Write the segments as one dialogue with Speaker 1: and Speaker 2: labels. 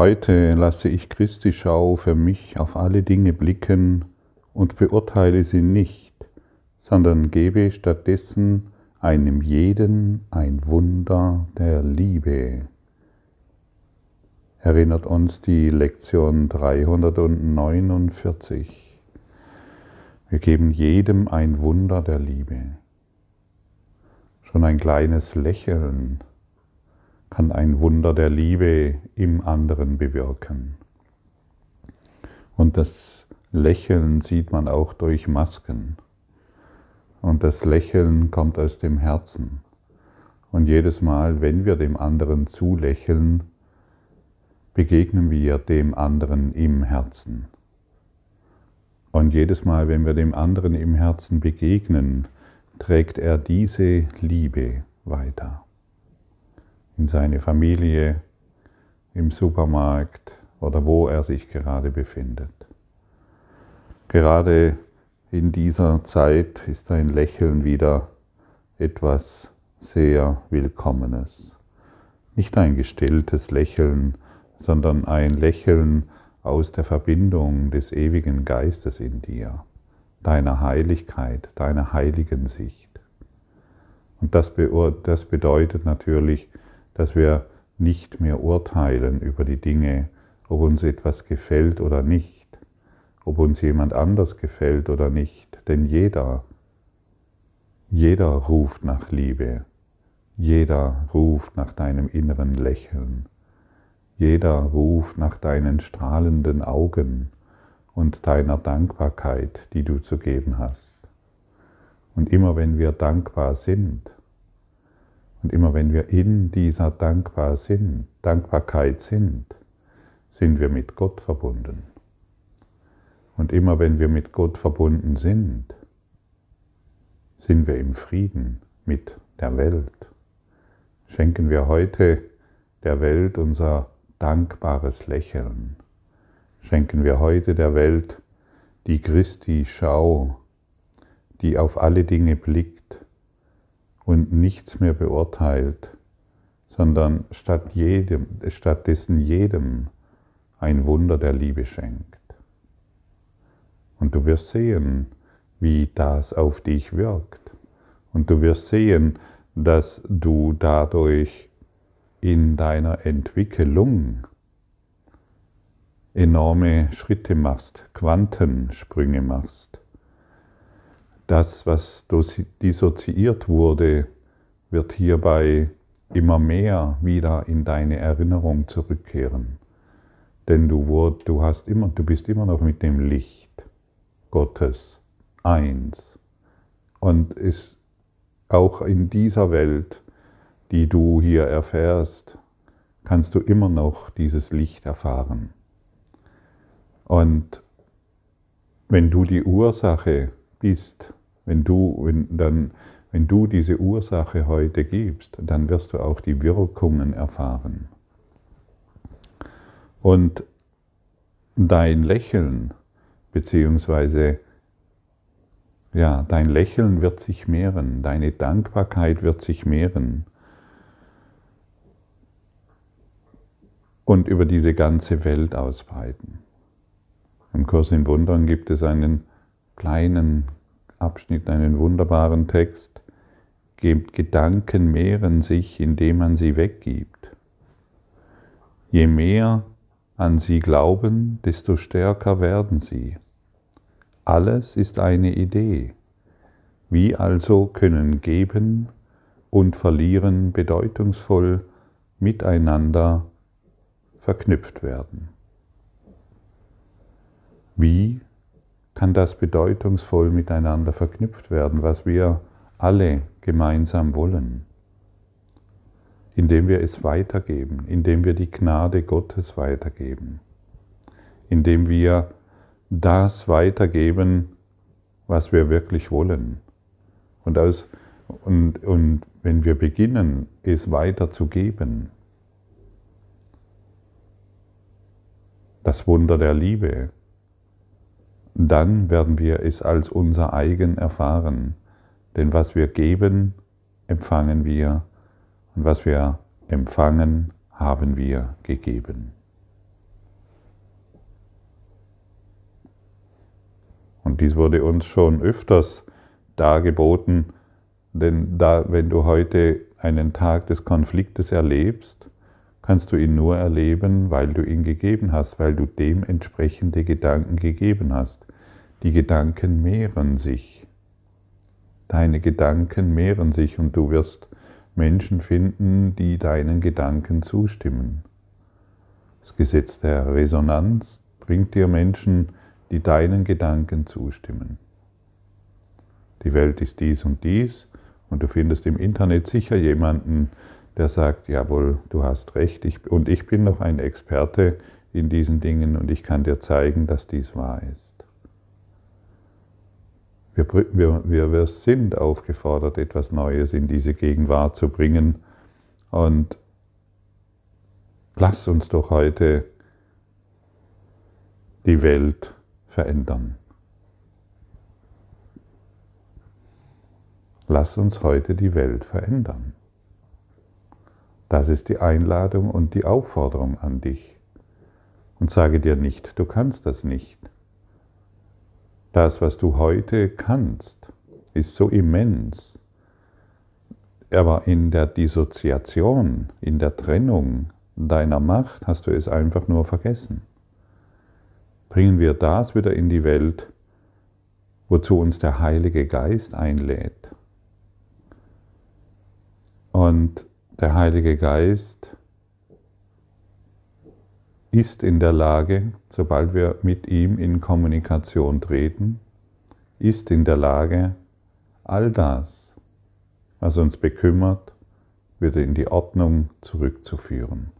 Speaker 1: Heute lasse ich Christi Schau für mich auf alle Dinge blicken und beurteile sie nicht, sondern gebe stattdessen einem jeden ein Wunder der Liebe. Erinnert uns die Lektion 349. Wir geben jedem ein Wunder der Liebe. Schon ein kleines Lächeln kann ein Wunder der Liebe im anderen bewirken. Und das Lächeln sieht man auch durch Masken. Und das Lächeln kommt aus dem Herzen. Und jedes Mal, wenn wir dem anderen zulächeln, begegnen wir dem anderen im Herzen. Und jedes Mal, wenn wir dem anderen im Herzen begegnen, trägt er diese Liebe weiter in seine Familie, im Supermarkt oder wo er sich gerade befindet. Gerade in dieser Zeit ist ein Lächeln wieder etwas sehr Willkommenes. Nicht ein gestelltes Lächeln, sondern ein Lächeln aus der Verbindung des ewigen Geistes in dir, deiner Heiligkeit, deiner heiligen Sicht. Und das, bedeutet natürlich, dass wir nicht mehr urteilen über die Dinge, ob uns etwas gefällt oder nicht, ob uns jemand anders gefällt oder nicht, denn jeder, jeder ruft nach Liebe, jeder ruft nach deinem inneren Lächeln, jeder ruft nach deinen strahlenden Augen und deiner Dankbarkeit, die du zu geben hast. Und immer wenn wir dankbar sind, und immer wenn wir in dieser Dankbar sind, Dankbarkeit sind, sind wir mit Gott verbunden. Und immer wenn wir mit Gott verbunden sind, sind wir im Frieden mit der Welt. Schenken wir heute der Welt unser dankbares Lächeln. Schenken wir heute der Welt die Christi Schau, die auf alle Dinge blickt und nichts mehr beurteilt, sondern statt jedem, stattdessen jedem ein Wunder der Liebe schenkt. Und du wirst sehen, wie das auf dich wirkt. Und du wirst sehen, dass du dadurch in deiner Entwicklung enorme Schritte machst, Quantensprünge machst das, was dissoziiert wurde, wird hierbei immer mehr wieder in deine Erinnerung zurückkehren. Denn du, du, hast immer, du bist immer noch mit dem Licht Gottes eins. Und ist auch in dieser Welt, die du hier erfährst, kannst du immer noch dieses Licht erfahren. Und wenn du die Ursache bist wenn du, wenn, dann, wenn du diese Ursache heute gibst, dann wirst du auch die Wirkungen erfahren. Und dein Lächeln, beziehungsweise ja, dein Lächeln wird sich mehren, deine Dankbarkeit wird sich mehren. Und über diese ganze Welt ausbreiten. Im Kurs in Wundern gibt es einen kleinen Abschnitt einen wunderbaren Text. Gebt Gedanken mehren sich, indem man sie weggibt. Je mehr an sie glauben, desto stärker werden sie. Alles ist eine Idee. Wie also können Geben und Verlieren bedeutungsvoll miteinander verknüpft werden? Wie kann das bedeutungsvoll miteinander verknüpft werden, was wir alle gemeinsam wollen, indem wir es weitergeben, indem wir die Gnade Gottes weitergeben, indem wir das weitergeben, was wir wirklich wollen. Und, aus, und, und wenn wir beginnen, es weiterzugeben, das Wunder der Liebe, dann werden wir es als unser eigen erfahren. Denn was wir geben, empfangen wir und was wir empfangen, haben wir gegeben. Und dies wurde uns schon öfters dargeboten, denn da, wenn du heute einen Tag des Konfliktes erlebst, kannst du ihn nur erleben, weil du ihn gegeben hast, weil du dementsprechende Gedanken gegeben hast. Die Gedanken mehren sich. Deine Gedanken mehren sich und du wirst Menschen finden, die deinen Gedanken zustimmen. Das Gesetz der Resonanz bringt dir Menschen, die deinen Gedanken zustimmen. Die Welt ist dies und dies und du findest im Internet sicher jemanden, der sagt, jawohl, du hast recht ich, und ich bin noch ein Experte in diesen Dingen und ich kann dir zeigen, dass dies wahr ist. Wir, wir, wir sind aufgefordert, etwas Neues in diese Gegenwart zu bringen. Und lass uns doch heute die Welt verändern. Lass uns heute die Welt verändern. Das ist die Einladung und die Aufforderung an dich. Und sage dir nicht, du kannst das nicht. Das, was du heute kannst, ist so immens. Aber in der Dissoziation, in der Trennung deiner Macht hast du es einfach nur vergessen. Bringen wir das wieder in die Welt, wozu uns der Heilige Geist einlädt. Und der Heilige Geist ist in der Lage, sobald wir mit ihm in Kommunikation treten, ist in der Lage, all das, was uns bekümmert, wieder in die Ordnung zurückzuführen.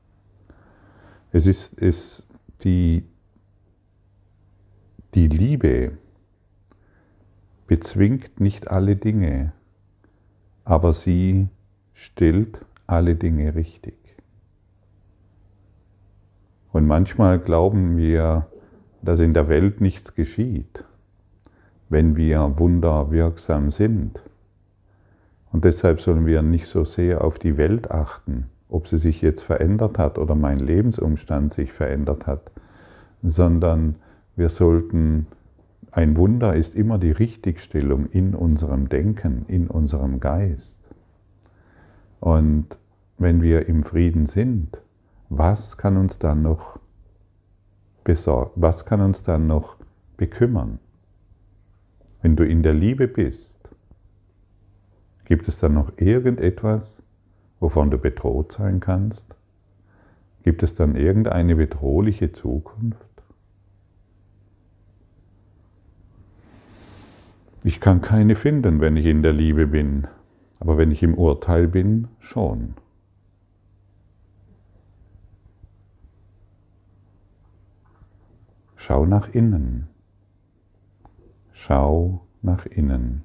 Speaker 1: Es ist es die, die Liebe bezwingt nicht alle Dinge, aber sie stellt alle Dinge richtig. Und manchmal glauben wir, dass in der Welt nichts geschieht, wenn wir wunderwirksam sind. Und deshalb sollen wir nicht so sehr auf die Welt achten, ob sie sich jetzt verändert hat oder mein Lebensumstand sich verändert hat, sondern wir sollten, ein Wunder ist immer die Richtigstellung in unserem Denken, in unserem Geist. Und wenn wir im Frieden sind, was kann uns dann noch besorgen? Was kann uns dann noch bekümmern? Wenn du in der Liebe bist, gibt es dann noch irgendetwas, wovon du bedroht sein kannst? Gibt es dann irgendeine bedrohliche Zukunft? Ich kann keine finden, wenn ich in der Liebe bin, aber wenn ich im Urteil bin, schon. Schau nach innen. Schau nach innen.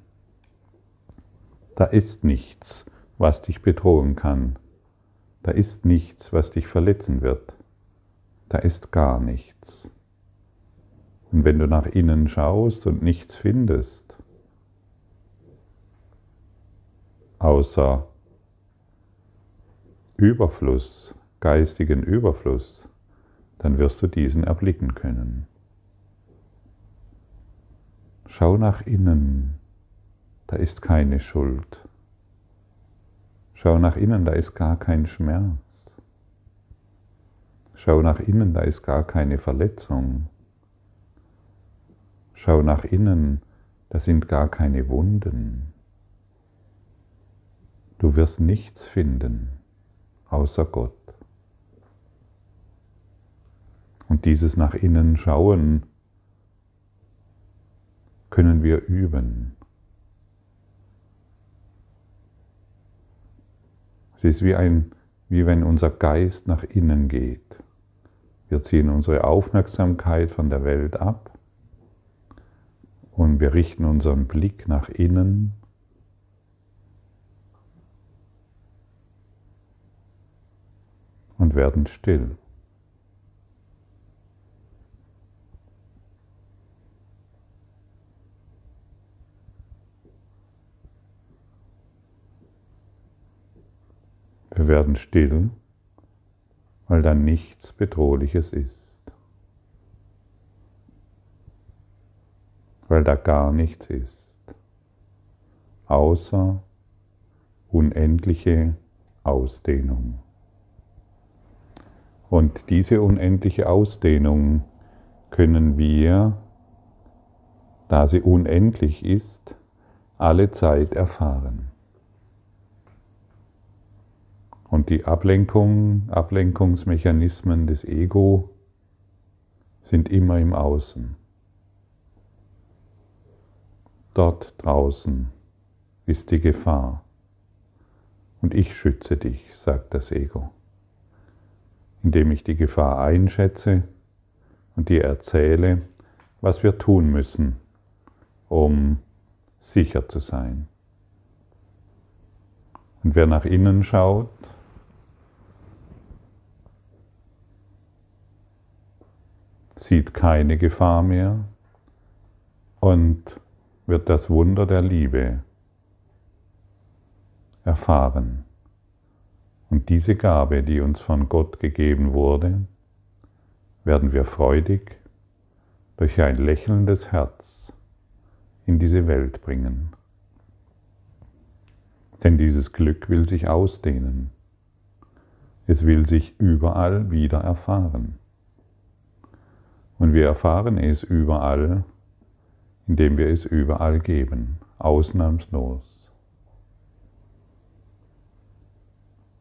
Speaker 1: Da ist nichts, was dich bedrohen kann. Da ist nichts, was dich verletzen wird. Da ist gar nichts. Und wenn du nach innen schaust und nichts findest, außer Überfluss, geistigen Überfluss, dann wirst du diesen erblicken können. Schau nach innen, da ist keine Schuld. Schau nach innen, da ist gar kein Schmerz. Schau nach innen, da ist gar keine Verletzung. Schau nach innen, da sind gar keine Wunden. Du wirst nichts finden außer Gott. Und dieses nach innen schauen können wir üben. Es ist wie, ein, wie wenn unser Geist nach innen geht. Wir ziehen unsere Aufmerksamkeit von der Welt ab und wir richten unseren Blick nach innen und werden still. Werden still, weil da nichts Bedrohliches ist. weil da gar nichts ist, außer unendliche Ausdehnung. Und diese unendliche Ausdehnung können wir, da sie unendlich ist, alle Zeit erfahren. Und die Ablenkung, Ablenkungsmechanismen des Ego sind immer im Außen. Dort draußen ist die Gefahr. Und ich schütze dich, sagt das Ego, indem ich die Gefahr einschätze und dir erzähle, was wir tun müssen, um sicher zu sein. Und wer nach innen schaut, sieht keine Gefahr mehr und wird das Wunder der Liebe erfahren. Und diese Gabe, die uns von Gott gegeben wurde, werden wir freudig durch ein lächelndes Herz in diese Welt bringen. Denn dieses Glück will sich ausdehnen. Es will sich überall wieder erfahren. Und wir erfahren es überall, indem wir es überall geben, ausnahmslos.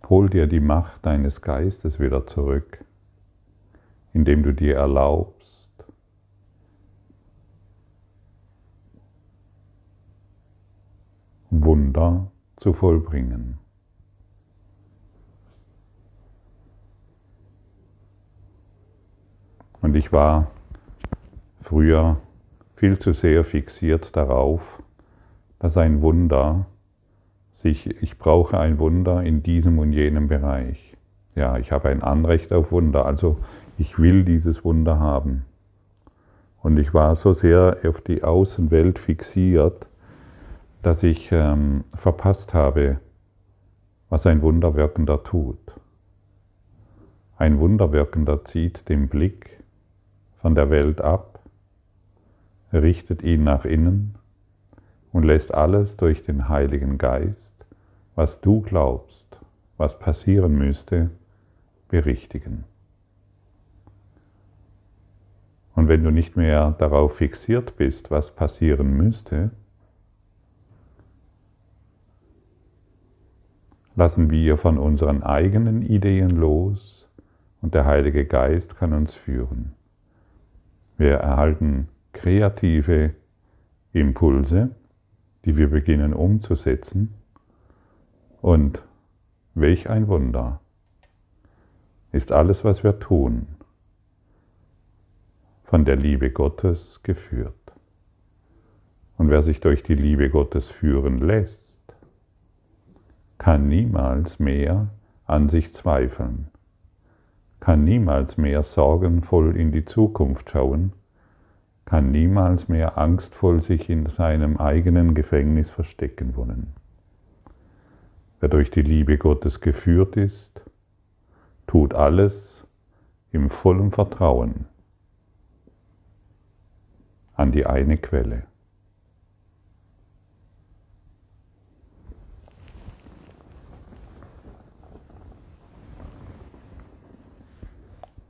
Speaker 1: Hol dir die Macht deines Geistes wieder zurück, indem du dir erlaubst, Wunder zu vollbringen. Und ich war früher viel zu sehr fixiert darauf, dass ein Wunder sich, ich brauche ein Wunder in diesem und jenem Bereich. Ja, ich habe ein Anrecht auf Wunder, also ich will dieses Wunder haben. Und ich war so sehr auf die Außenwelt fixiert, dass ich ähm, verpasst habe, was ein Wunderwirkender tut. Ein Wunderwirkender zieht den Blick von der Welt ab, richtet ihn nach innen und lässt alles durch den Heiligen Geist, was du glaubst, was passieren müsste, berichtigen. Und wenn du nicht mehr darauf fixiert bist, was passieren müsste, lassen wir von unseren eigenen Ideen los und der Heilige Geist kann uns führen. Wir erhalten kreative Impulse, die wir beginnen umzusetzen. Und welch ein Wunder ist alles, was wir tun, von der Liebe Gottes geführt. Und wer sich durch die Liebe Gottes führen lässt, kann niemals mehr an sich zweifeln kann niemals mehr sorgenvoll in die Zukunft schauen, kann niemals mehr angstvoll sich in seinem eigenen Gefängnis verstecken wollen. Wer durch die Liebe Gottes geführt ist, tut alles im vollen Vertrauen an die eine Quelle.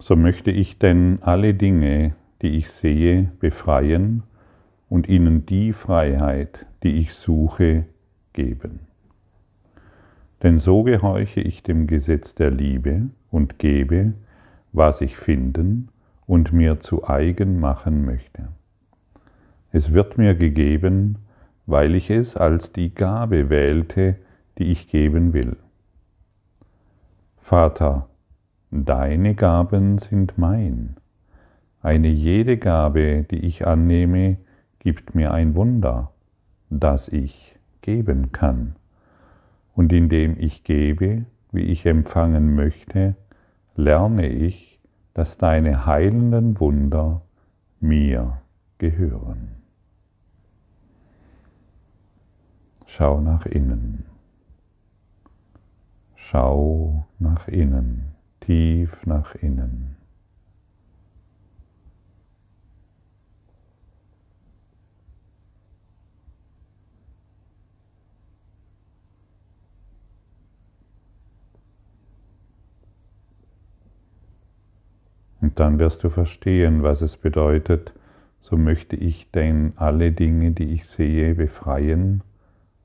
Speaker 1: So möchte ich denn alle Dinge, die ich sehe, befreien und ihnen die Freiheit, die ich suche, geben. Denn so gehorche ich dem Gesetz der Liebe und gebe, was ich finden und mir zu eigen machen möchte. Es wird mir gegeben, weil ich es als die Gabe wählte, die ich geben will. Vater, Deine Gaben sind mein. Eine jede Gabe, die ich annehme, gibt mir ein Wunder, das ich geben kann. Und indem ich gebe, wie ich empfangen möchte, lerne ich, dass deine heilenden Wunder mir gehören. Schau nach innen. Schau nach innen tief nach innen. Und dann wirst du verstehen, was es bedeutet, so möchte ich denn alle Dinge, die ich sehe, befreien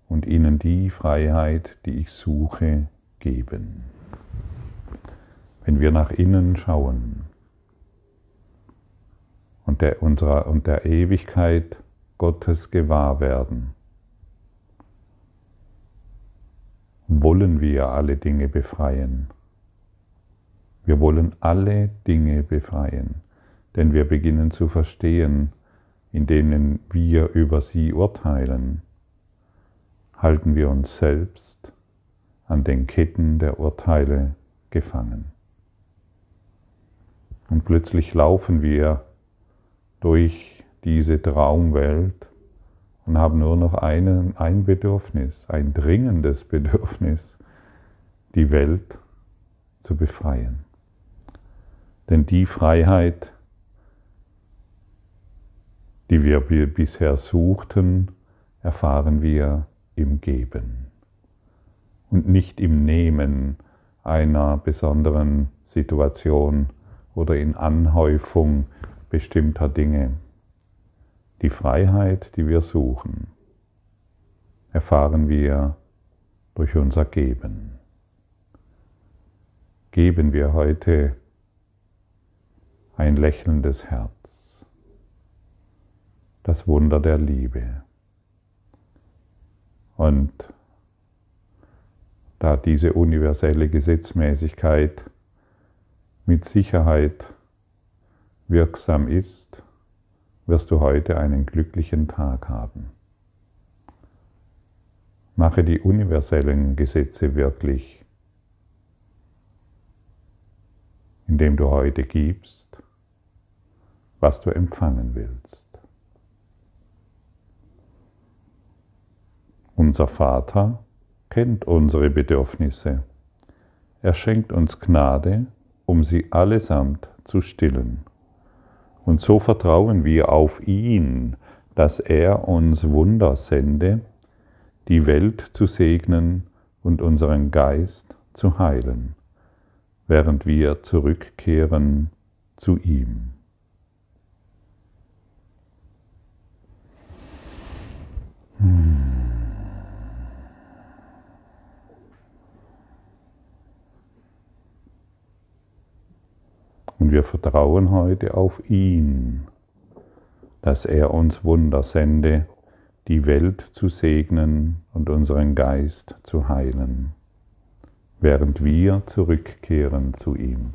Speaker 1: und ihnen die Freiheit, die ich suche, geben. Wenn wir nach innen schauen und der, unserer, und der Ewigkeit Gottes gewahr werden, wollen wir alle Dinge befreien. Wir wollen alle Dinge befreien, denn wir beginnen zu verstehen, in denen wir über sie urteilen, halten wir uns selbst an den Ketten der Urteile gefangen. Und plötzlich laufen wir durch diese Traumwelt und haben nur noch einen, ein Bedürfnis, ein dringendes Bedürfnis, die Welt zu befreien. Denn die Freiheit, die wir bisher suchten, erfahren wir im Geben und nicht im Nehmen einer besonderen Situation oder in Anhäufung bestimmter Dinge. Die Freiheit, die wir suchen, erfahren wir durch unser Geben. Geben wir heute ein lächelndes Herz, das Wunder der Liebe. Und da diese universelle Gesetzmäßigkeit mit Sicherheit wirksam ist, wirst du heute einen glücklichen Tag haben. Mache die universellen Gesetze wirklich, indem du heute gibst was du empfangen willst. Unser Vater kennt unsere Bedürfnisse. Er schenkt uns Gnade, um sie allesamt zu stillen. Und so vertrauen wir auf ihn, dass er uns Wunder sende, die Welt zu segnen und unseren Geist zu heilen, während wir zurückkehren zu ihm. Wir vertrauen heute auf ihn, dass er uns Wunder sende, die Welt zu segnen und unseren Geist zu heilen, während wir zurückkehren zu ihm.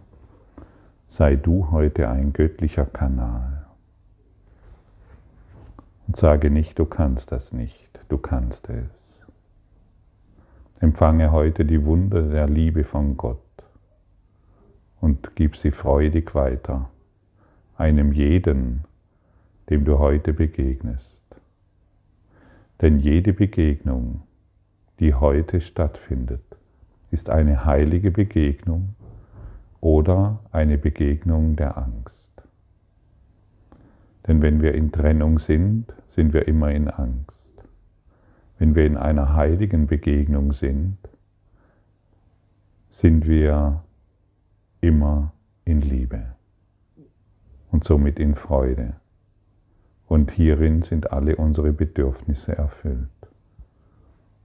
Speaker 1: Sei du heute ein göttlicher Kanal. Und sage nicht, du kannst das nicht, du kannst es. Empfange heute die Wunder der Liebe von Gott und gib sie freudig weiter, einem jeden, dem du heute begegnest. Denn jede Begegnung, die heute stattfindet, ist eine heilige Begegnung oder eine Begegnung der Angst. Denn wenn wir in Trennung sind, sind wir immer in Angst. Wenn wir in einer heiligen Begegnung sind, sind wir immer in Liebe und somit in Freude. Und hierin sind alle unsere Bedürfnisse erfüllt.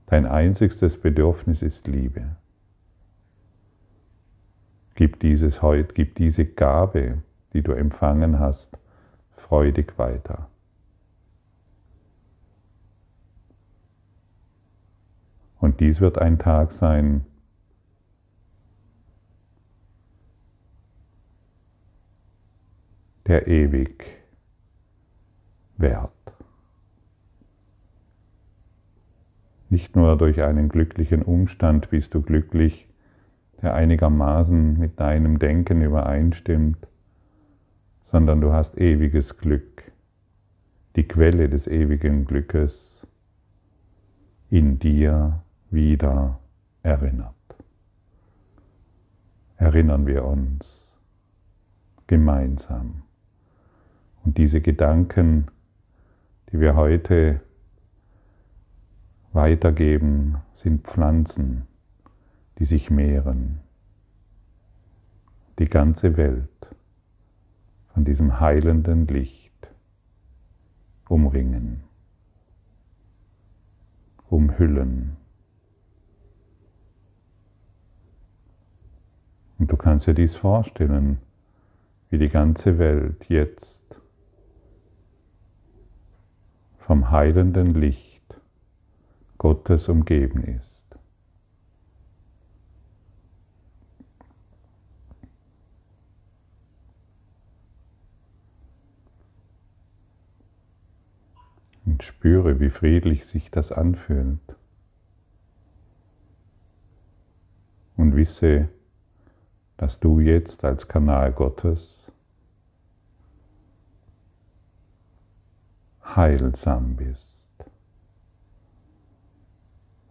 Speaker 1: Dein einzigstes Bedürfnis ist Liebe. Gib dieses heute, gib diese Gabe, die du empfangen hast, freudig weiter. Und dies wird ein Tag sein, der ewig währt. Nicht nur durch einen glücklichen Umstand bist du glücklich, der einigermaßen mit deinem Denken übereinstimmt, sondern du hast ewiges Glück, die Quelle des ewigen Glückes in dir wieder erinnert. Erinnern wir uns gemeinsam. Und diese Gedanken, die wir heute weitergeben, sind Pflanzen, die sich mehren. Die ganze Welt von diesem heilenden Licht umringen, umhüllen. Und du kannst dir dies vorstellen, wie die ganze Welt jetzt vom heilenden Licht Gottes umgeben ist. Und spüre, wie friedlich sich das anfühlt. Und wisse, dass du jetzt als Kanal Gottes heilsam bist,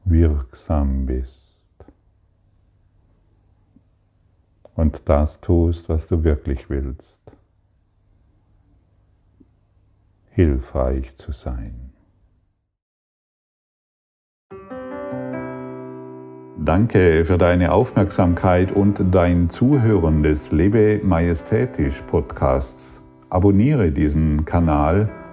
Speaker 1: wirksam bist und das tust, was du wirklich willst, hilfreich zu sein. Danke für deine Aufmerksamkeit und dein Zuhören des Lebe Majestätisch Podcasts. Abonniere diesen Kanal,